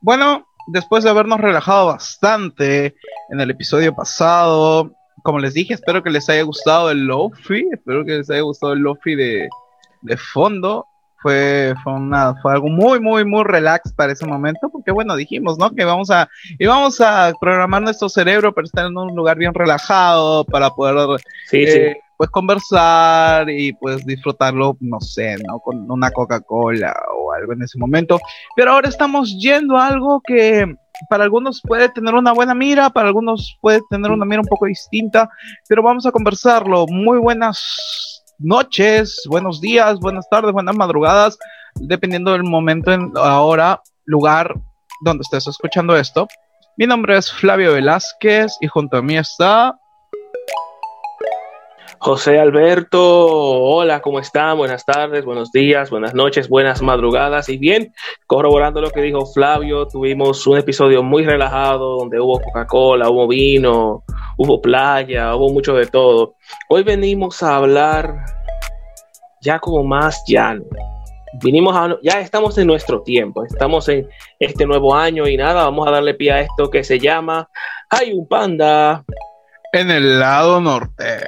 bueno, después de habernos relajado bastante en el episodio pasado, como les dije, espero que les haya gustado el Lofi, espero que les haya gustado el Lofi de, de fondo. Fue, fue, una, fue algo muy, muy, muy relax para ese momento, porque bueno, dijimos, ¿no? Que vamos a, íbamos a programar nuestro cerebro para estar en un lugar bien relajado, para poder Sí, sí. Pues conversar y pues disfrutarlo, no sé, ¿no? Con una Coca-Cola o algo en ese momento. Pero ahora estamos yendo a algo que para algunos puede tener una buena mira, para algunos puede tener una mira un poco distinta, pero vamos a conversarlo. Muy buenas noches, buenos días, buenas tardes, buenas madrugadas, dependiendo del momento, en ahora, lugar donde estés escuchando esto. Mi nombre es Flavio Velázquez y junto a mí está José Alberto, hola, ¿cómo están? Buenas tardes, buenos días, buenas noches, buenas madrugadas. Y bien, corroborando lo que dijo Flavio, tuvimos un episodio muy relajado donde hubo Coca-Cola, hubo vino, hubo playa, hubo mucho de todo. Hoy venimos a hablar ya como más llano. Vinimos ya estamos en nuestro tiempo, estamos en este nuevo año y nada, vamos a darle pie a esto que se llama Hay un panda. en el lado norte.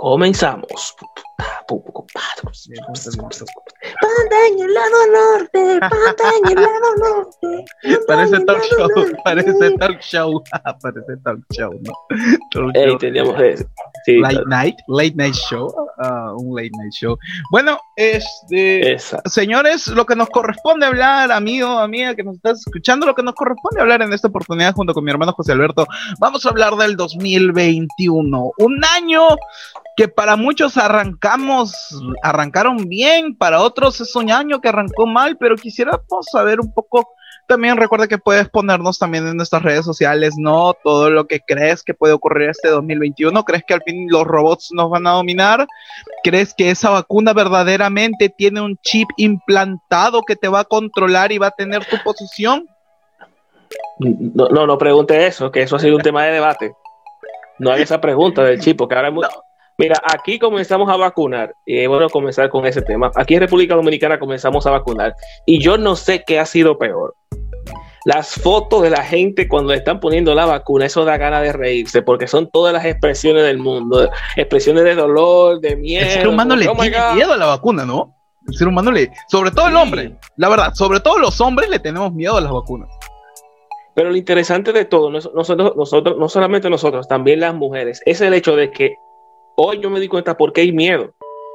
Comenzamos. Panda en el lado norte, panda en el lado norte. Parece talk show, parece talk show, parece talk show, ¿no? Talk Ey, show. teníamos eso. Sí, Late night, late night show, ah, un late night show. Bueno, este, esa. señores, lo que nos corresponde hablar, amigo, amiga que nos estás escuchando, lo que nos corresponde hablar en esta oportunidad junto con mi hermano José Alberto, vamos a hablar del 2021, un año que para muchos arrancamos, arrancaron bien, para otros es un año que arrancó mal, pero quisiéramos saber un poco. También recuerda que puedes ponernos también en nuestras redes sociales, ¿no? Todo lo que crees que puede ocurrir este 2021. ¿Crees que al fin los robots nos van a dominar? ¿Crees que esa vacuna verdaderamente tiene un chip implantado que te va a controlar y va a tener tu posición? No, no, no pregunte eso, que eso ha sido un tema de debate. No hay esa pregunta del chip, porque ahora es muy- Mira, aquí comenzamos a vacunar, y es bueno comenzar con ese tema. Aquí en República Dominicana comenzamos a vacunar, y yo no sé qué ha sido peor. Las fotos de la gente cuando le están poniendo la vacuna, eso da ganas de reírse, porque son todas las expresiones del mundo, expresiones de dolor, de miedo. El ser humano le Oh tiene miedo a la vacuna, ¿no? El ser humano le, sobre todo el Sí. hombre, la verdad, sobre todo los hombres le tenemos miedo a las vacunas. Pero lo interesante de todo, nos- nosotros, nosotros, no solamente nosotros, también las mujeres, es el hecho de que hoy yo me di cuenta por qué hay miedo.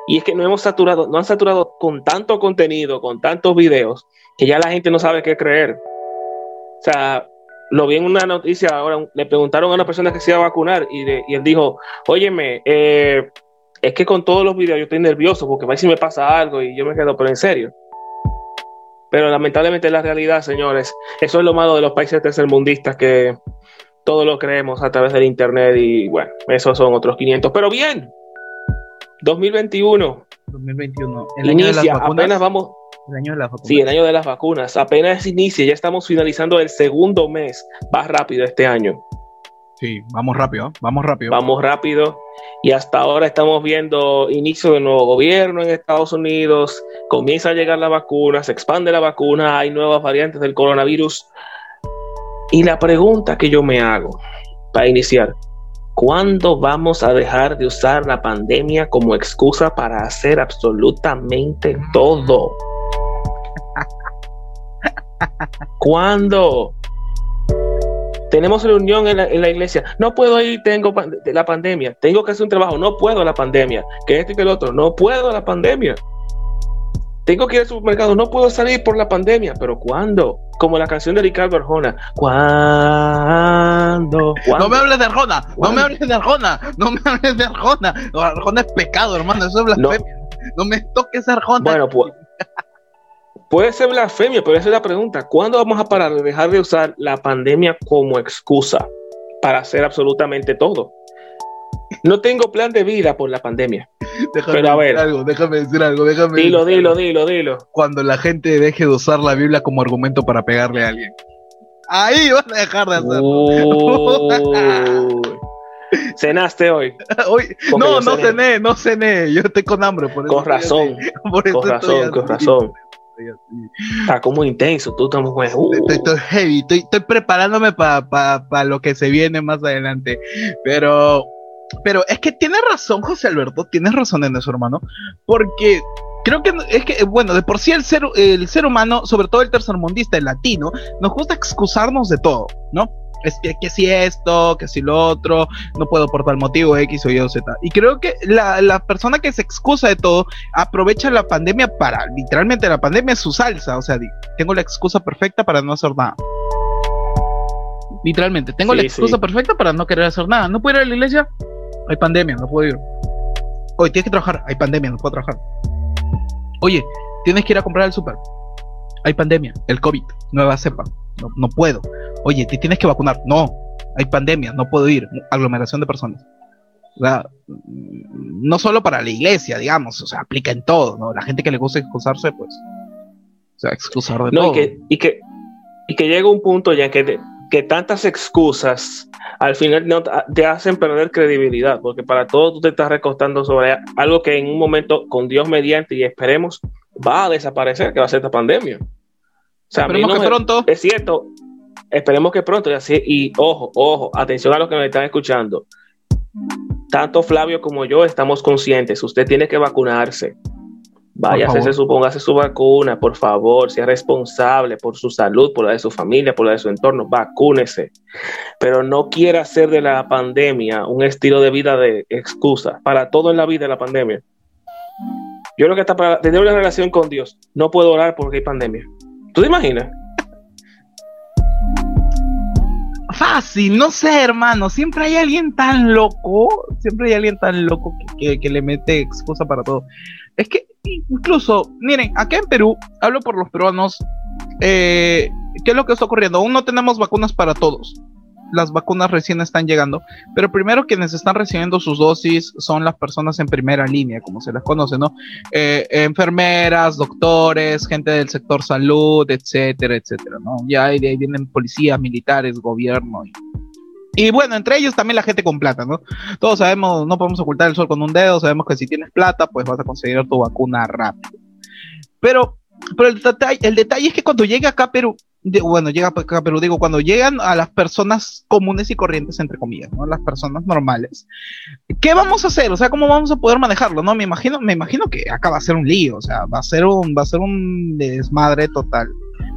Y es que no hemos saturado, no han saturado con tanto contenido, con tantos videos, que ya la gente no sabe qué creer. O sea, lo vi en una noticia ahora, le preguntaron a una persona que se iba a vacunar y, él dijo, óyeme, eh, es que con todos los videos yo estoy nervioso porque va si me pasa algo y yo me quedo, pero en serio. Pero lamentablemente es la realidad, señores. Eso es lo malo de los países tercermundistas, que todo lo creemos a través del Internet y bueno, esos son otros 500. Pero bien, 2021 2021, el año de las vacunas. apenas vamos, El año de las vacunas. sí, el año de las vacunas, apenas inicia, ya estamos finalizando el segundo mes, va rápido este año, Sí, vamos rápido, vamos rápido. vamos rápido y hasta ahora estamos viendo inicio de nuevo gobierno en Estados Unidos, comienza a llegar la vacuna, se expande la vacuna, hay nuevas variantes del coronavirus. Y la pregunta que yo me hago para iniciar, ¿cuándo vamos a dejar de usar la pandemia como excusa para hacer absolutamente todo? ¿Cuándo? Tenemos reunión en la, iglesia. No puedo ir, tengo la pandemia. Tengo que hacer un trabajo. No puedo la pandemia. Que esto y que el otro. No puedo la pandemia. Tengo que ir al supermercado. No puedo salir por la pandemia. Pero ¿cuándo? Como la canción de Ricardo Arjona. ¿Cuándo? No me hables de Arjona, no me hables de Arjona, no me hables de Arjona. No, Arjona es pecado, hermano, eso es blasfemia. No, me toques Arjona. Bueno, pues. Puede ser blasfemia, pero esa es la pregunta. ¿Cuándo vamos a parar de dejar de usar la pandemia como excusa para hacer absolutamente todo? No tengo plan de vida por la pandemia. déjame pero a ver. decir algo, déjame decir algo, déjame Dilo, decir dilo, algo. dilo, dilo. Cuando la gente deje de usar la Biblia como argumento para pegarle a alguien. Ahí van a dejar de hacerlo. Cenaste hoy. Hoy- no, no cené. cené, no cené. Yo estoy con hambre. Por Con razón. Por Con razón, con razón. Está como intenso, tú estás muy... Uh. Estoy, estoy heavy, estoy, estoy preparándome para lo que se viene más adelante. Pero, pero es que tiene razón, José Alberto, tienes razón en eso, hermano. Porque creo que es que, bueno, de por sí el ser, el ser humano, sobre todo el tercermundista, el latino, nos gusta excusarnos de todo, ¿no? es que, que, si esto, que si lo otro, no puedo por tal motivo X o Y o Z. Y creo que la, la, persona que se excusa de todo aprovecha la pandemia para, literalmente la pandemia es su salsa, o sea, tengo la excusa perfecta para no hacer nada. Literalmente, tengo sí, la excusa sí. perfecta para no querer hacer nada. No puedo ir a la iglesia, hay pandemia, no puedo ir. Oye, tienes que trabajar, hay pandemia, no puedo trabajar. Oye, tienes que ir a comprar el súper, hay pandemia, el COVID, nueva cepa, no, no puedo. Oye, te tienes que vacunar. No, hay pandemia, no puedo ir. Aglomeración de personas. O sea, no solo para la iglesia, digamos, o sea, aplica en todo, ¿no? La gente que le gusta excusarse, pues, o sea, excusar de no, todo. Y que, y, que, y que llega un punto ya que, te, que tantas excusas al final no te hacen perder credibilidad, porque para todo tú te estás recostando sobre algo que en un momento, con Dios mediante y esperemos, va a desaparecer, que va a ser esta pandemia. O sea, esperemos no que me, pronto. Es cierto, esperemos que pronto y así y ojo, ojo, atención a los que me están escuchando. Tanto Flavio como yo estamos conscientes, usted tiene que vacunarse. Váyase, supóngase su vacuna, por favor, sea responsable por su salud, por la de su familia, por la de su entorno, vacúnese. Pero no quiera hacer de la pandemia un estilo de vida de excusa para todo en la vida de la pandemia. Yo creo que hasta para tener una relación con Dios, no puedo orar porque hay pandemia. ¿Tú te imaginas? fácil, no sé, hermano. Siempre hay alguien tan loco, siempre hay alguien tan loco que, que, que, le mete excusa para todo. Es que incluso, miren, acá en Perú, hablo por los peruanos, eh, ¿qué es lo que está ocurriendo? Aún no tenemos vacunas para todos. Las vacunas recién están llegando, pero primero quienes están recibiendo sus dosis son las personas en primera línea, como se les conoce, ¿no? Eh, enfermeras, doctores, gente del sector salud, etcétera, etcétera, ¿no? Ya de ahí vienen policías, militares, gobierno y bueno, entre ellos también la gente con plata, ¿no? Todos sabemos, no podemos ocultar el sol con un dedo, sabemos que si tienes plata, pues vas a conseguir tu vacuna rápido. Pero, pero el, detalle, el detalle es que cuando llega acá Perú, bueno, llega acá a Perú, digo, cuando llegan a las personas comunes y corrientes, entre comillas, ¿no? Las personas normales, ¿qué vamos a hacer? O sea, ¿cómo vamos a poder manejarlo? No, me imagino, me imagino que acá va a ser un lío, o sea, va a ser un, va a ser un desmadre total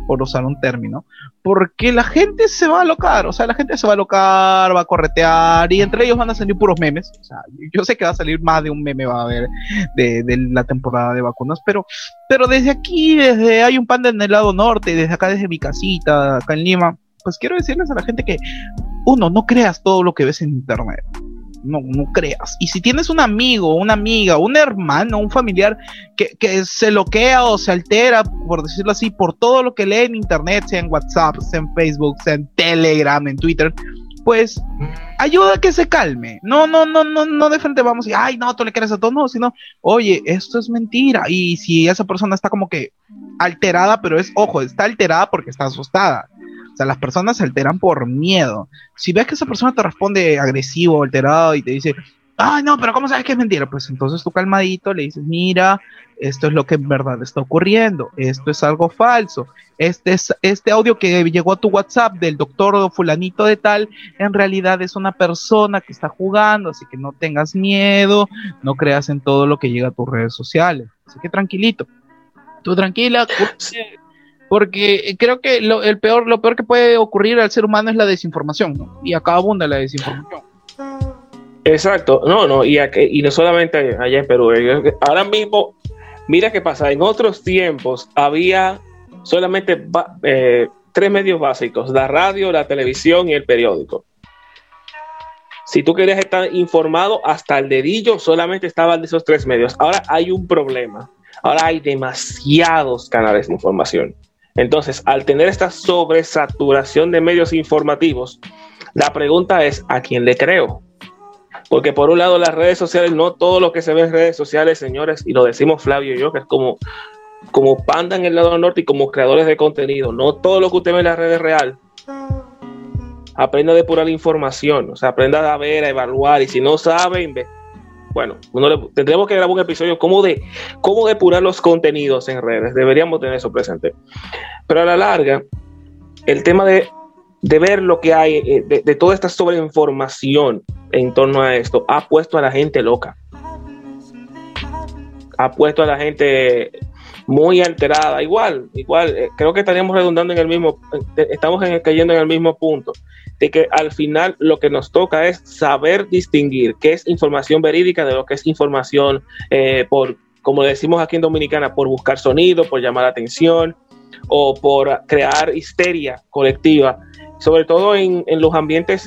por usar un término, porque la gente se va a alocar, o sea, la gente se va a alocar, va a corretear, y entre ellos van a salir puros memes, o sea, yo sé que va a salir más de un meme, va a haber de, de la temporada de vacunas, pero, pero desde aquí, desde hay un panda en el lado norte, desde acá, desde mi casita, acá en Lima, pues quiero decirles a la gente que, uno, no creas todo lo que ves en internet, no, no creas. Y si tienes un amigo, una amiga, un hermano, un familiar que, que, se loquea o se altera, por decirlo así, por todo lo que lee en internet, sea en WhatsApp, sea en Facebook, sea en Telegram, en Twitter, pues ayuda a que se calme. No, no, no, no, no de frente vamos y, ay, no, tú le quieres a todo, no, sino, oye, esto es mentira. Y si esa persona está como que alterada, pero es, ojo, está alterada porque está asustada. Sea, las personas se alteran por miedo. Si ves que esa persona te responde agresivo, alterado y te dice, ay, no, pero ¿cómo sabes que es mentira? Pues entonces tú calmadito le dices, mira, esto es lo que en verdad está ocurriendo, esto es algo falso, este, es, este audio que llegó a tu WhatsApp del doctor fulanito de tal, en realidad es una persona que está jugando, así que no tengas miedo, no creas en todo lo que llega a tus redes sociales, así que tranquilito, tú tranquila, porque creo que lo, el peor, lo peor que puede ocurrir al ser humano es la desinformación. Y acá abunda la desinformación. Exacto, no, no, y, aquí, y no solamente allá en Perú, ahora mismo, mira qué pasa, en otros tiempos había solamente eh, tres medios básicos, la radio, la televisión y el periódico. Si tú querías estar informado hasta el dedillo, solamente estaban de esos tres medios. Ahora hay un problema, ahora hay demasiados canales de información. Entonces, al tener esta sobresaturación de medios informativos, la pregunta es, ¿a quién le creo? Porque por un lado las redes sociales, no todo lo que se ve en redes sociales, señores, y lo decimos Flavio y yo, que es como, como panda en el lado norte y como creadores de contenido, no todo lo que usted ve en las redes es real. Aprenda a depurar información, o sea, aprenda a ver, a evaluar, y si no sabe, bueno, tendremos que grabar un episodio como de cómo depurar los contenidos en redes. Deberíamos tener eso presente. Pero a la larga, el tema de, ver lo que hay, eh, de, de toda esta sobreinformación en torno a esto, ha puesto a la gente loca. Ha puesto a la gente muy alterada. Igual, igual, eh, creo que estaríamos redundando en el mismo, eh, estamos cayendo en el mismo punto, de que al final lo que nos toca es saber distinguir qué es información verídica de lo que es información eh, por, como decimos aquí en Dominicana, por buscar sonido, por llamar la atención o por crear histeria colectiva, sobre todo en, en los ambientes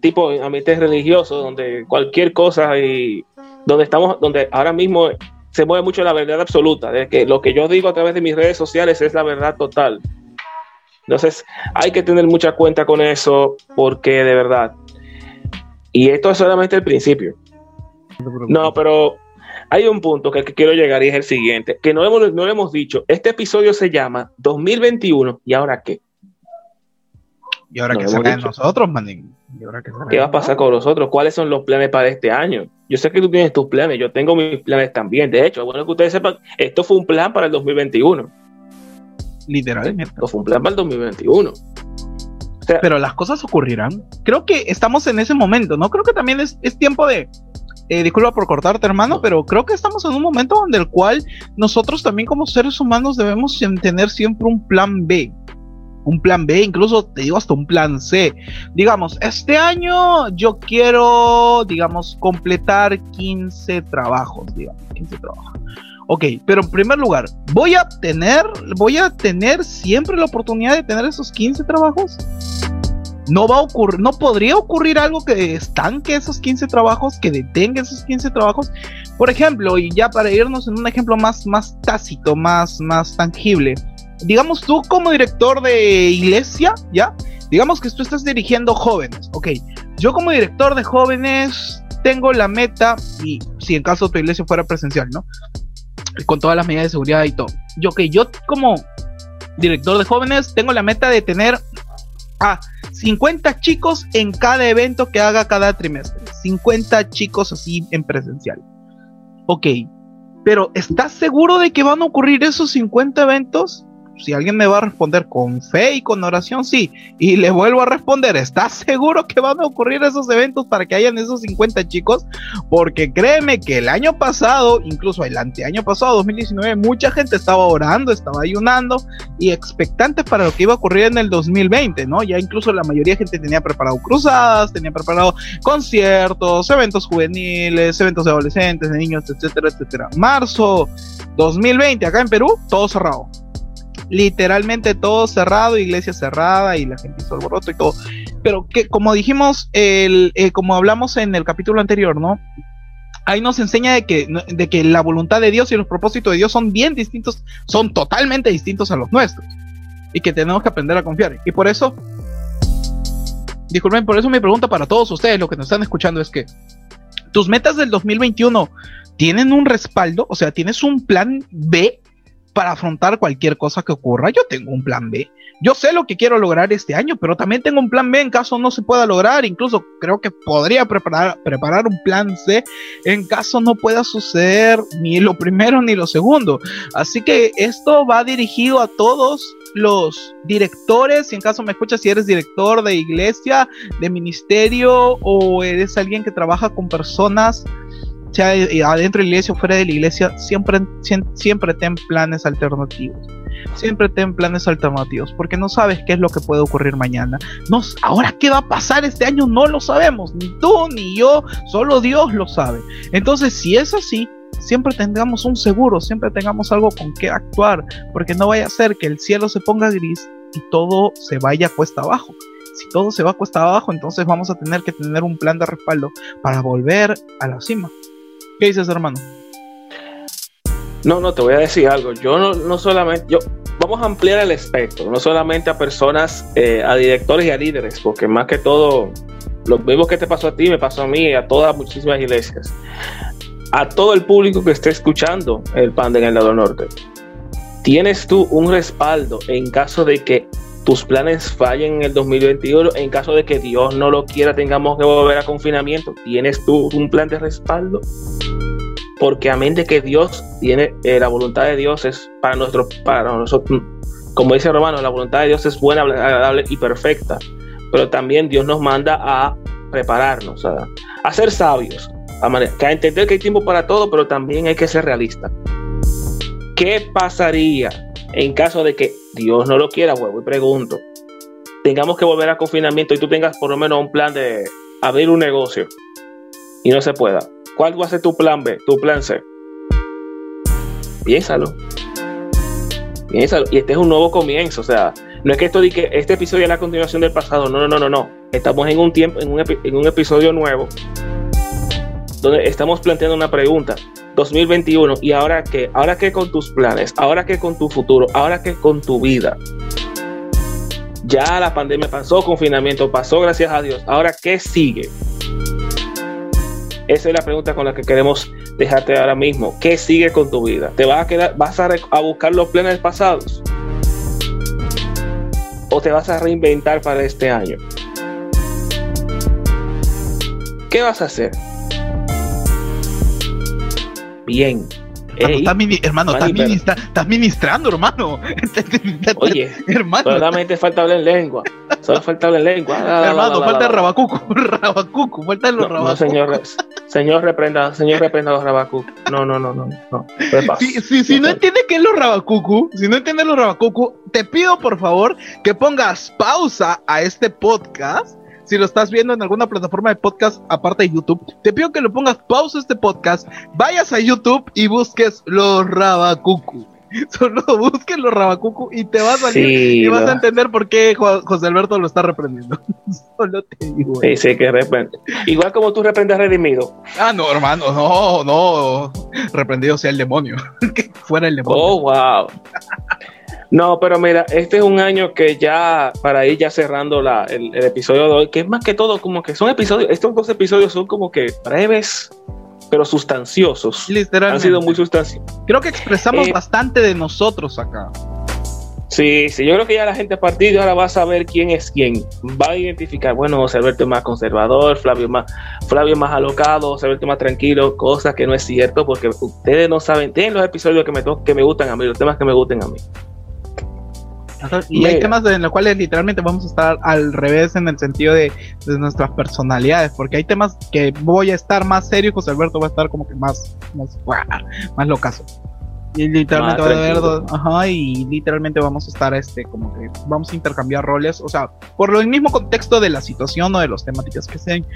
tipo ambientes religiosos, donde cualquier cosa y donde estamos, donde ahora mismo se mueve mucho la verdad absoluta, de que lo que yo digo a través de mis redes sociales es la verdad total. Entonces, hay que tener mucha cuenta con eso, porque de verdad. Y esto es solamente el principio. No, pero hay un punto que, quiero llegar y es el siguiente, que no hemos, no hemos dicho. Este episodio se llama 2021, ¿y ahora qué? ¿Y ahora qué será de nosotros, manín? Qué, va a pasar con nosotros? ¿Cuáles son los planes para este año? Yo sé que tú tienes tus planes, yo tengo mis planes también. De hecho, es bueno que ustedes sepan, esto fue un plan para el 2021. Literalmente. Esto fue un plan para el 2021. pero las cosas ocurrirán. Creo que estamos en ese momento, ¿no? Creo que también es, tiempo de, eh, disculpa por cortarte, hermano, pero creo que estamos en un momento donde el cual nosotros también como seres humanos debemos tener siempre un plan B un plan B, incluso te digo hasta un plan C. Digamos, este año yo quiero, digamos, completar 15 trabajos, digamos, 15 trabajos. Ok, pero en primer lugar, ¿voy a tener, voy a tener siempre la oportunidad de tener esos 15 trabajos? No va a ocurrir, no podría ocurrir algo que estanque esos 15 trabajos, que detenga esos 15 trabajos. Por ejemplo, y ya para irnos en un ejemplo más, más tácito, más, más tangible, digamos tú como director de iglesia, ¿ya? Digamos que tú estás dirigiendo jóvenes, ok. Yo como director de jóvenes tengo la meta, y si en caso tu iglesia fuera presencial, ¿no? Con todas las medidas de seguridad y todo. Yo, ok, yo como director de jóvenes tengo la meta de tener a 50 chicos en cada evento que haga cada trimestre. 50 chicos así en presencial. Ok, pero ¿estás seguro de que van a ocurrir esos 50 eventos? Si alguien me va a responder con fe y con oración, sí. Y le vuelvo a responder, ¿estás seguro que van a ocurrir esos eventos para que hayan esos 50 chicos? Porque créeme que el año pasado, incluso el anteaño pasado, 2019, mucha gente estaba orando, estaba ayunando y expectantes para lo que iba a ocurrir en el 2020, ¿no? Ya incluso la mayoría de gente tenía preparado cruzadas, tenía preparado conciertos, eventos juveniles, eventos de adolescentes, de niños, etcétera, etcétera. Marzo 2020, acá en Perú, todo cerrado literalmente todo cerrado, iglesia cerrada y la gente hizo alboroto y todo. Pero que como dijimos, el, eh, como hablamos en el capítulo anterior, ¿no? Ahí nos enseña de que, de que la voluntad de Dios y los propósitos de Dios son bien distintos, son totalmente distintos a los nuestros. Y que tenemos que aprender a confiar. Y por eso, disculpen, por eso mi pregunta para todos ustedes, los que nos están escuchando, es que tus metas del 2021 tienen un respaldo, o sea, tienes un plan B para afrontar cualquier cosa que ocurra. Yo tengo un plan B. Yo sé lo que quiero lograr este año, pero también tengo un plan B en caso no se pueda lograr. Incluso creo que podría preparar, preparar un plan C en caso no pueda suceder ni lo primero ni lo segundo. Así que esto va dirigido a todos los directores, si en caso me escuchas, si eres director de iglesia, de ministerio o eres alguien que trabaja con personas sea adentro de la iglesia o fuera de la iglesia, siempre, siempre ten planes alternativos. Siempre ten planes alternativos, porque no sabes qué es lo que puede ocurrir mañana. No, ahora qué va a pasar este año no lo sabemos, ni tú ni yo, solo Dios lo sabe. Entonces, si es así, siempre tengamos un seguro, siempre tengamos algo con qué actuar, porque no vaya a ser que el cielo se ponga gris y todo se vaya cuesta abajo. Si todo se va cuesta abajo, entonces vamos a tener que tener un plan de respaldo para volver a la cima. ¿Qué dices, hermano? No, no, te voy a decir algo. Yo no, no solamente, yo, vamos a ampliar el espectro, no solamente a personas, eh, a directores y a líderes, porque más que todo, lo mismo que te pasó a ti, me pasó a mí y a todas muchísimas iglesias. A todo el público que esté escuchando el pan en el lado norte. Tienes tú un respaldo en caso de que tus planes fallen en el 2021, en caso de que Dios no lo quiera, tengamos que volver a confinamiento, ¿tienes tú un plan de respaldo? Porque a mente que Dios tiene, eh, la voluntad de Dios es para, nuestro, para nosotros, como dice Romano, la voluntad de Dios es buena, agradable y perfecta, pero también Dios nos manda a prepararnos, a, ser sabios, a entender que hay tiempo para todo, pero también hay que ser realistas. ¿Qué pasaría en caso de que Dios no lo quiera, huevo, y pregunto, tengamos que volver a confinamiento y tú tengas por lo menos un plan de abrir un negocio y no se pueda? ¿Cuál va a ser tu plan B, tu plan C? Piénsalo. Piénsalo. Y este es un nuevo comienzo, o sea, no es que esto que este episodio es la continuación del pasado, no, no, no, no, no. Estamos en un tiempo, en un, en un episodio nuevo donde estamos planteando una pregunta. 2021, ¿y ahora qué? ¿Ahora qué con tus planes? ¿Ahora qué con tu futuro? ¿Ahora qué con tu vida? Ya la pandemia pasó, confinamiento pasó, gracias a Dios. Ahora, ¿qué sigue? Esa es la pregunta con la que queremos dejarte ahora mismo. ¿Qué sigue con tu vida? ¿Te vas a quedar, vas a, a buscar los planes pasados? ¿O te vas a reinventar para este año? ¿Qué vas a hacer? Bien. hermano, estás, ministrando, hermano. Oye, hermano. solamente falta hablar en lengua. Solo falta hablar en lengua. hermano, falta el rabacuco. Rabacuco, falta los no, no, señor, señor reprenda, señor reprenda los rabacucu. No, no, no, no. no. Si, si, si no entiendes qué es los rabacucu, si no entiendes los rabacucu, te pido por favor que pongas pausa a este podcast si lo estás viendo en alguna plataforma de podcast aparte de YouTube, te pido que lo pongas pausa este podcast, vayas a YouTube y busques los Rabacucu. Solo busques los Rabacucu y te vas a salir y vas a entender por qué José Alberto lo está reprendiendo. Solo te digo. Sí, sí, que reprende. Igual como tú reprendes Redimido. Ah, no, hermano, no, no. Reprendido sea el demonio. que fuera el demonio. Oh, wow. No, pero mira, este es un año que ya, para ir ya cerrando la, el, episodio de hoy, que es más que todo como que son episodios, estos dos episodios son como que breves, pero sustanciosos. Literalmente. Han sido muy sustanciosos. Creo que expresamos eh, bastante de nosotros acá. Sí, sí, yo creo que ya la gente a partir de ahora va a saber quién es quién. Va a identificar, bueno, José Alberto es más conservador, Flavio más, Flavio más alocado, José Alberto más tranquilo, cosas que no es cierto, porque ustedes no saben, tienen los episodios que me, que me gustan a mí, los temas que me gusten a mí. Y hay temas en los cuales literalmente vamos a estar al revés en el sentido de, nuestras personalidades, porque hay temas que voy a estar más serio y José Alberto va a estar como que más, más, más locazo. Y literalmente va a haber ajá, y literalmente vamos a estar este como que vamos a intercambiar roles, o sea, por lo mismo contexto de la situación o de los temáticas que sean.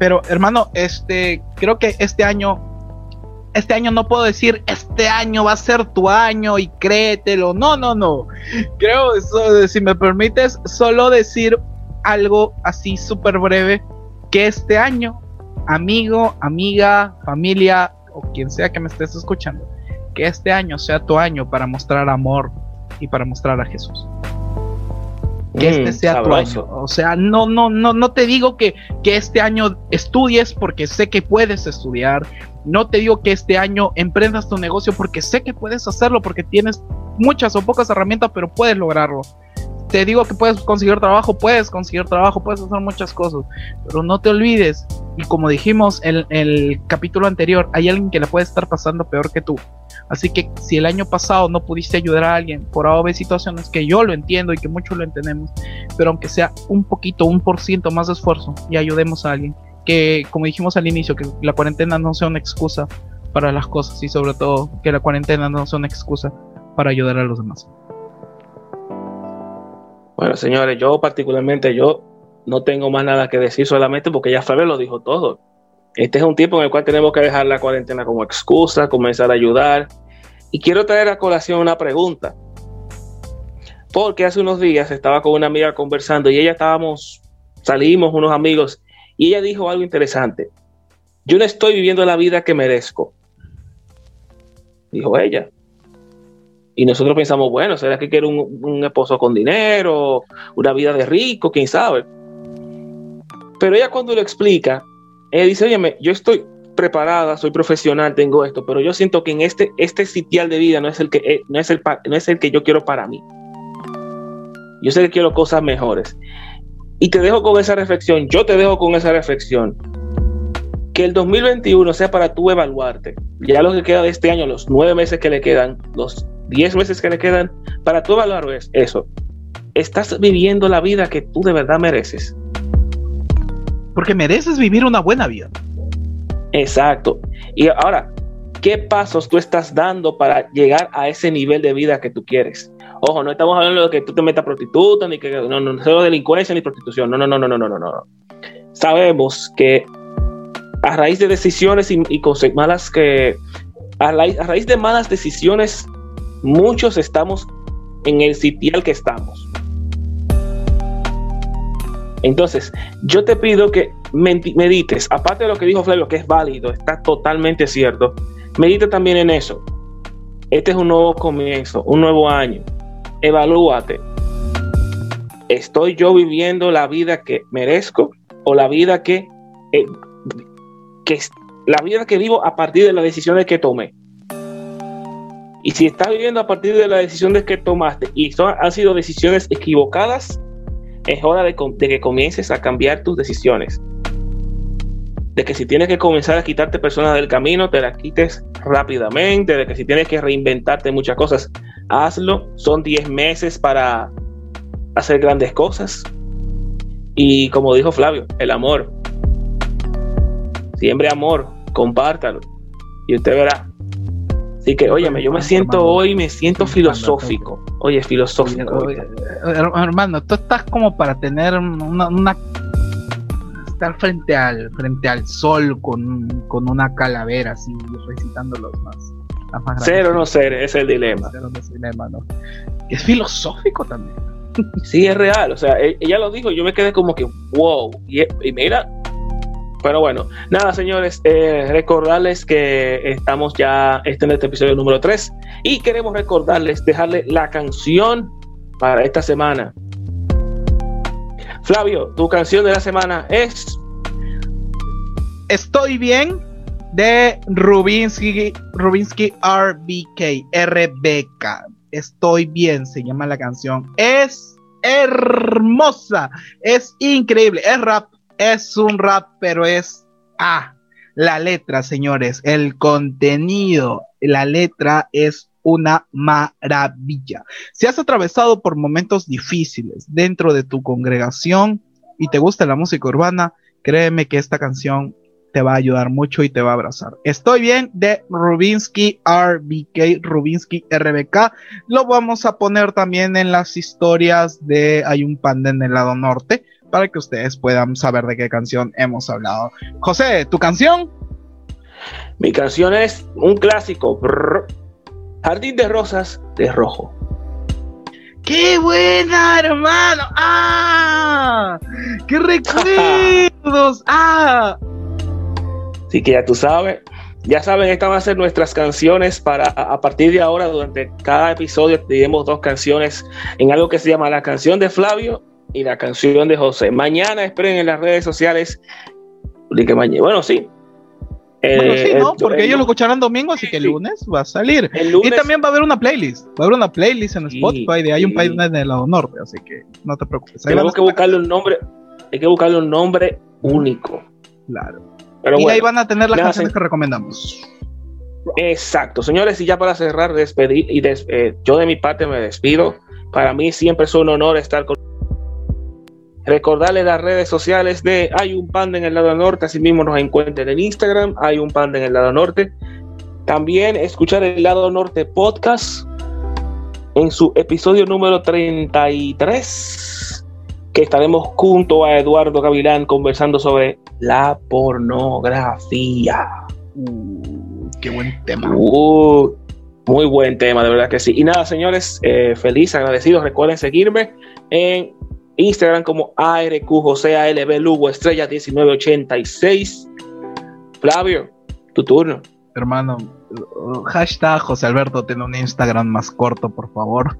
Pero hermano, este creo que este año este año no puedo decir, este año va a ser tu año y créetelo. No, no, no. Creo, si me permites, solo decir algo así súper breve, que este año, amigo, amiga, familia o quien sea que me estés escuchando, que este año sea tu año para mostrar amor y para mostrar a Jesús. Que este mm, sea tu año. O sea, no, no, no, no te digo que, que este año estudies porque sé que puedes estudiar. No te digo que este año emprendas tu negocio porque sé que puedes hacerlo, porque tienes muchas o pocas herramientas, pero puedes lograrlo. Te digo que puedes conseguir trabajo, puedes conseguir trabajo, puedes hacer muchas cosas, pero no te olvides, y como dijimos en el capítulo anterior, hay alguien que le puede estar pasando peor que tú. Así que si el año pasado no pudiste ayudar a alguien por haber situaciones que yo lo entiendo y que muchos lo entendemos, pero aunque sea un poquito, un por ciento más de esfuerzo y ayudemos a alguien, que, como dijimos al inicio, que la cuarentena no sea una excusa para las cosas y sobre todo que la cuarentena no sea una excusa para ayudar a los demás. Bueno, señores, yo particularmente yo no tengo más nada que decir solamente porque ya Fabio lo dijo todo. Este es un tiempo en el cual tenemos que dejar la cuarentena como excusa, comenzar a ayudar. Y quiero traer a colación una pregunta. Porque hace unos días estaba con una amiga conversando y ella estábamos, salimos unos amigos y ella dijo algo interesante. Yo no estoy viviendo la vida que merezco. Dijo ella. Y nosotros pensamos, bueno, ¿será que quiere un, esposo con dinero? Una vida de rico, quién sabe. Pero ella cuando lo explica, ella dice, oye, yo estoy preparada, soy profesional, tengo esto, pero yo siento que en este, este sitial de vida no es el que, eh, no es el, no es el que yo quiero para mí. Yo sé que quiero cosas mejores. Y te dejo con esa reflexión, yo te dejo con esa reflexión. Que el 2021 sea para tú evaluarte. Ya lo que queda de este año, los nueve meses que le quedan, los diez meses que le quedan, para tú evaluar eso. ¿Estás viviendo la vida que tú de verdad mereces? Porque mereces vivir una buena vida. Exacto. Y ahora, ¿qué pasos tú estás dando para llegar a ese nivel de vida que tú quieres? Ojo, no estamos hablando de que tú te metas prostituta, ni que no, no, no delincuencia ni prostitución. No, no, no, no, no, no, no, no. Sabemos que a raíz de decisiones y, y malas que a raíz, a raíz de malas decisiones, muchos estamos en el sitial que estamos. Entonces, yo te pido que medites, aparte de lo que dijo Flavio, que es válido, está totalmente cierto, medite también en eso. Este es un nuevo comienzo, un nuevo año. Evalúate. ¿Estoy yo viviendo la vida que merezco o la vida que, eh, la vida que vivo a partir de las decisiones que tomé? Y si estás viviendo a partir de las decisiones que tomaste y son, han sido decisiones equivocadas, es hora de, que comiences a cambiar tus decisiones. De que si tienes que comenzar a quitarte personas del camino, te las quites rápidamente. De que si tienes que reinventarte muchas cosas, hazlo. Son 10 meses para hacer grandes cosas. Y como dijo Flavio, el amor. Siempre amor, compártalo. Y usted verá Así que, óyeme, yo me siento hoy, me siento filosófico. Oye, filosófico. hermano, tú estás como para tener una, estar frente al frente al sol con, con una calavera así recitando los más, más ser o no ser es el dilema ser o no dilema ¿no? es filosófico también sí es real o sea e, ella lo dijo yo me quedé como que wow y, y mira pero bueno, nada, señores, eh, recordarles que estamos ya este en este episodio número 3 y queremos recordarles, dejarle la canción para esta semana. Flavio, tu canción de la semana es Estoy bien de Rubinsky, Rubinsky RBK, RBK. Estoy bien, se llama la canción. Es hermosa, es increíble, es rap es un rap, pero es ah, la letra, señores, el contenido, la letra es una maravilla. Si has atravesado por momentos difíciles dentro de tu congregación y te gusta la música urbana, créeme que esta canción te va a ayudar mucho y te va a abrazar. Estoy bien de Rubinsky RBK, Rubinsky RBK. Lo vamos a poner también en las historias de Hay un panda en el lado norte para que ustedes puedan saber de qué canción hemos hablado. José, ¿tu canción? Mi canción es un clásico. Jardín de Rosas de Rojo. ¡Qué buena, hermano! ¡Ah! ¡Qué recuerdos! ¡Ah! Así que ya tú sabes, ya saben, estas van a ser nuestras canciones para a partir de ahora, durante cada episodio, tenemos dos canciones en algo que se llama la canción de Flavio y la canción de José. Mañana esperen en las redes sociales. Bueno, sí. Bueno, sí, ¿no? Porque ellos lo escucharán domingo, así que el lunes va a salir. y también va a haber una playlist. Va a haber una playlist en Spotify de Hay un país en el lado norte, así que no te preocupes. Tenemos que buscarle un nombre, hay que buscarle un nombre único. Claro. Pero y ahí van a tener las canciones que recomendamos. Exacto, señores, y ya para cerrar, despedir, y eh, yo de mi parte me despido. Para mí siempre es un honor estar con Recordarles las redes sociales de Hay un Panda en el lado norte, así mismo nos encuentren en Instagram, Hay un Panda en el lado norte. También escuchar el lado norte podcast en su episodio número 33, que estaremos junto a Eduardo Gavilán conversando sobre la pornografía. Uh, qué buen tema. Uh, muy buen tema, de verdad que sí. Y nada, señores, eh, feliz, agradecidos. Recuerden seguirme en Instagram como ARQ José ALB Lugo Estrella 1986. Flavio, tu turno. Hermano, hashtag José Alberto tiene un Instagram más corto, por favor.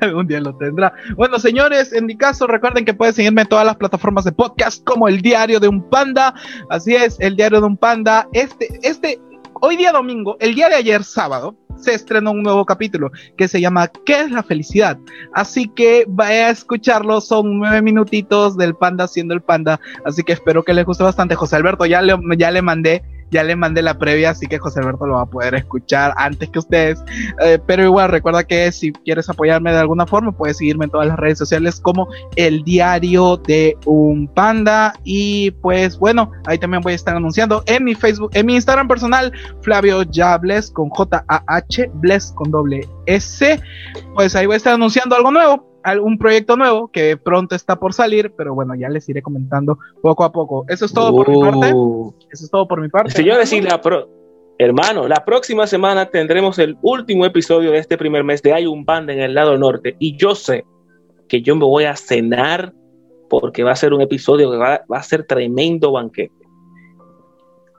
Algún día lo tendrá. Bueno, señores, en mi caso, recuerden que pueden seguirme en todas las plataformas de podcast como el Diario de un Panda. Así es, el Diario de un Panda. Este, este, hoy día domingo, el día de ayer sábado, se estrenó un nuevo capítulo que se llama ¿Qué es la felicidad? Así que vaya a escucharlo, son nueve minutitos del panda haciendo el panda, así que espero que les guste bastante. José Alberto, ya le, ya le mandé ya le mandé la previa, así que José Alberto lo va a poder escuchar antes que ustedes. Eh, pero igual, recuerda que si quieres apoyarme de alguna forma, puedes seguirme en todas las redes sociales como el diario de un panda. Y pues bueno, ahí también voy a estar anunciando en mi Facebook, en mi Instagram personal, Flavio Jables con J-A-H, Bless con doble S. Pues ahí voy a estar anunciando algo nuevo un proyecto nuevo que pronto está por salir, pero bueno, ya les iré comentando poco a poco. Eso es todo por mi parte. Uh. Eso es todo por mi parte. Señores, y la hermano, la próxima semana tendremos el último episodio de este primer mes de Hay un Band en el lado norte. Y yo sé que yo me voy a cenar porque va a ser un episodio que va a ser tremendo banquete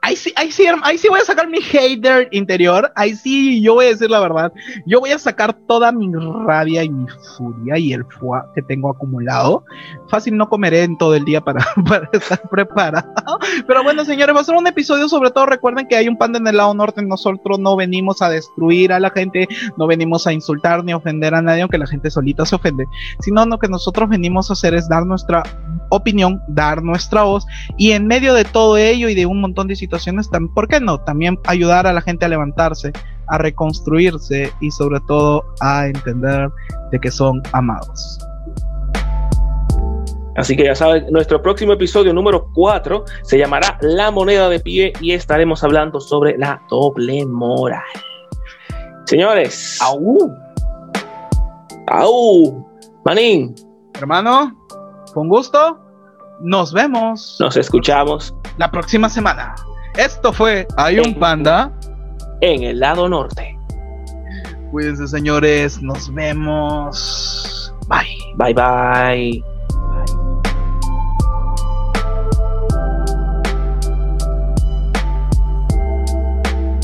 ahí sí, ahí sí, ahí sí voy a sacar mi hater interior. Ahí sí, yo voy a decir la verdad. Yo voy a sacar toda mi rabia y mi furia y el fuá que tengo acumulado. Fácil no comeré en todo el día para, para estar preparado. Pero bueno, señores, va a ser un episodio. Sobre todo, recuerden que hay un panda en el lado norte. Nosotros no venimos a destruir a la gente, no venimos a insultar ni ofender a nadie, aunque la gente solita se ofende. Sino lo que nosotros venimos a hacer es dar nuestra opinión, dar nuestra voz y en medio de todo ello y de un montón de situaciones, ¿por qué no? También ayudar a la gente a levantarse, a reconstruirse y sobre todo a entender de que son amados. Así que ya saben, nuestro próximo episodio número 4 se llamará La moneda de pie y estaremos hablando sobre la doble moral. Señores, ¡au! ¡au! Manín. Hermano, con gusto. Nos vemos. Nos escuchamos. La próxima semana. Esto fue Hay un panda. En el lado norte. Cuídense señores. Nos vemos. Bye. Bye bye.